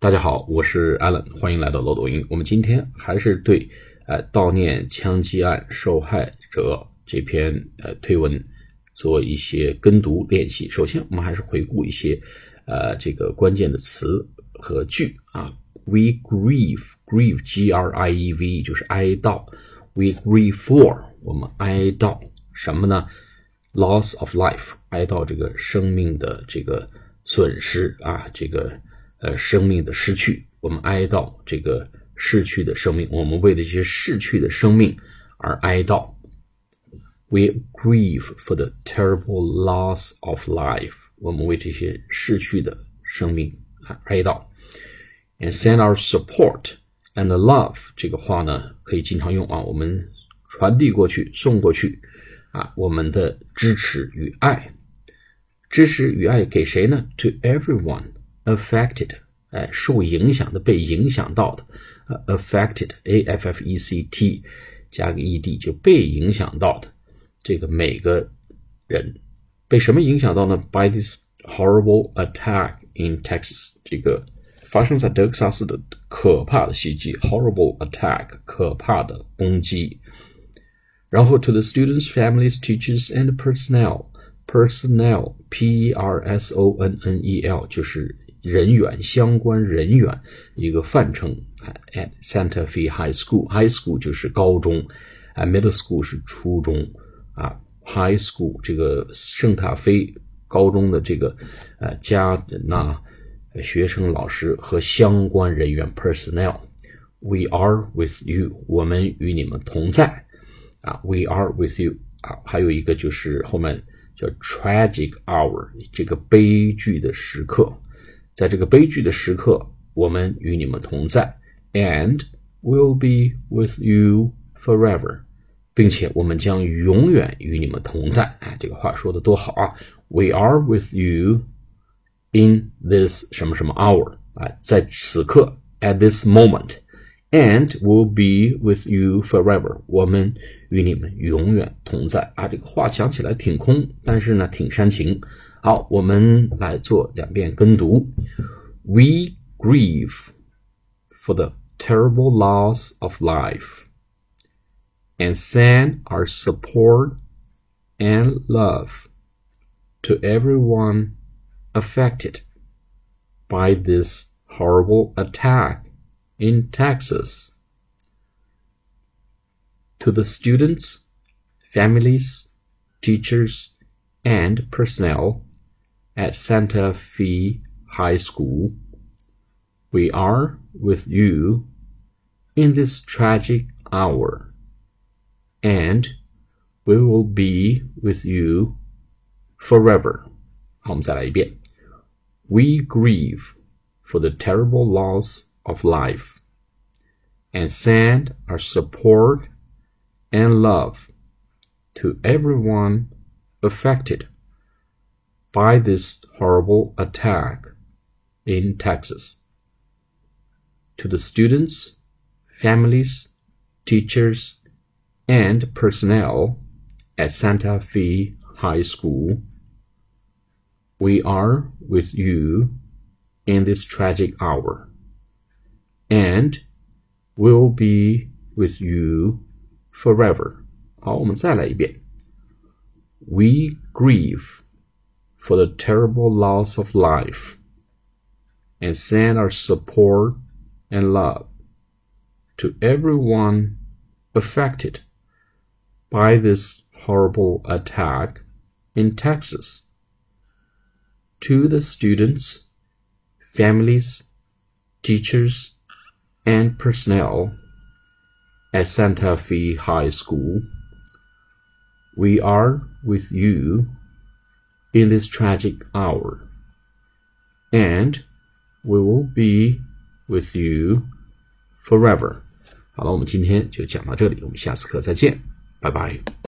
大家好，我是 Alan，欢迎来到漏斗音。我们今天还是对呃悼念枪击案受害者这篇呃推文做一些跟读练习。首先，我们还是回顾一些呃这个关键的词和句啊。We grieve, grieve, G-R-I-E-V 就是哀悼。We grieve for 我们哀悼什么呢？Loss of life，哀悼这个生命的这个损失啊，这个。呃，生命的失去，我们哀悼这个逝去的生命，我们为了这些逝去的生命而哀悼。We grieve for the terrible loss of life，我们为这些逝去的生命啊哀悼。And send our support and love，这个话呢可以经常用啊，我们传递过去，送过去啊，我们的支持与爱，支持与爱给谁呢？To everyone。affected，哎，受影响的、被影响到的，呃，affected，a f f e c t，加个 e d 就被影响到的，这个每个人被什么影响到呢？By this horrible attack in Texas，这个发生在德克萨斯的可怕的袭击，horrible attack，可怕的攻击。然后 to the students, families, teachers, and personnel. Personnel, P R S O N N E L 就是 人员相关人员一个泛称啊，at Santa Fe High School，High School 就是高中，啊，Middle School 是初中啊，High School 这个圣塔菲高中的这个呃家人呐，学生、老师和相关人员 personnel，We are with you，我们与你们同在啊，We are with you 啊，还有一个就是后面叫 tragic hour，这个悲剧的时刻。在这个悲剧的时刻，我们与你们同在，and will be with you forever，并且我们将永远与你们同在。哎，这个话说的多好啊！We are with you in this 什么什么 hour，啊，在此刻，at this moment，and will be with you forever，我们与你们永远同在。啊，这个话讲起来挺空，但是呢，挺煽情。好，我们来做两遍跟读。We grieve for the terrible loss of life and send our support and love to everyone affected by this horrible attack in Texas. To the students, families, teachers, and personnel at Santa Fe High School. We are with you in this tragic hour, and we will be with you forever. We grieve for the terrible loss of life and send our support and love to everyone affected by this horrible attack in Texas. To the students, families, teachers, and personnel at Santa Fe High School, we are with you in this tragic hour, and will be with you forever. 好，我们再来一遍。We grieve for the terrible loss of life and send our support and love to everyone affected by this horrible attack in Texas. To the students, families, teachers, and personnel at Santa Fe High School, we are with you in this tragic hour. And we will be with you forever. 好了，我们今天就讲到这里，我们下次课再见，拜拜。